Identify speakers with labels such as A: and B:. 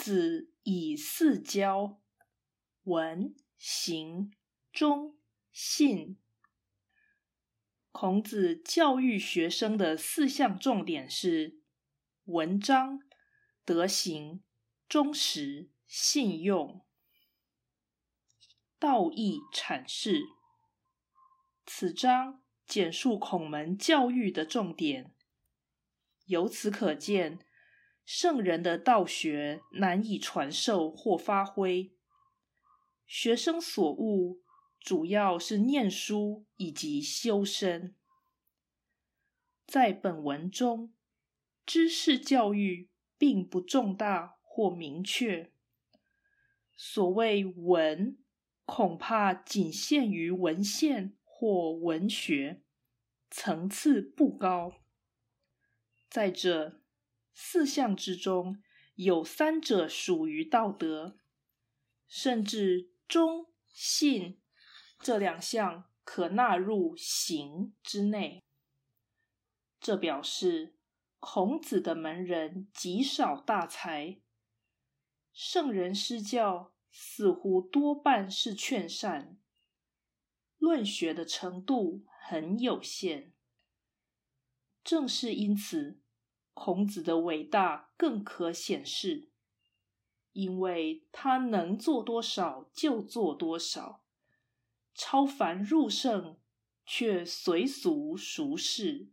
A: 子以四教：文、行、忠、信。孔子教育学生的四项重点是：文章、德行、忠实、信用。道义阐释。此章简述孔门教育的重点。由此可见。圣人的道学难以传授或发挥，学生所悟主要是念书以及修身。在本文中，知识教育并不重大或明确。所谓文，恐怕仅限于文献或文学，层次不高。再者，四项之中，有三者属于道德，甚至忠信这两项可纳入行之内。这表示孔子的门人极少大才，圣人施教似乎多半是劝善，论学的程度很有限。正是因此。孔子的伟大更可显示，因为他能做多少就做多少，超凡入圣却随俗俗世。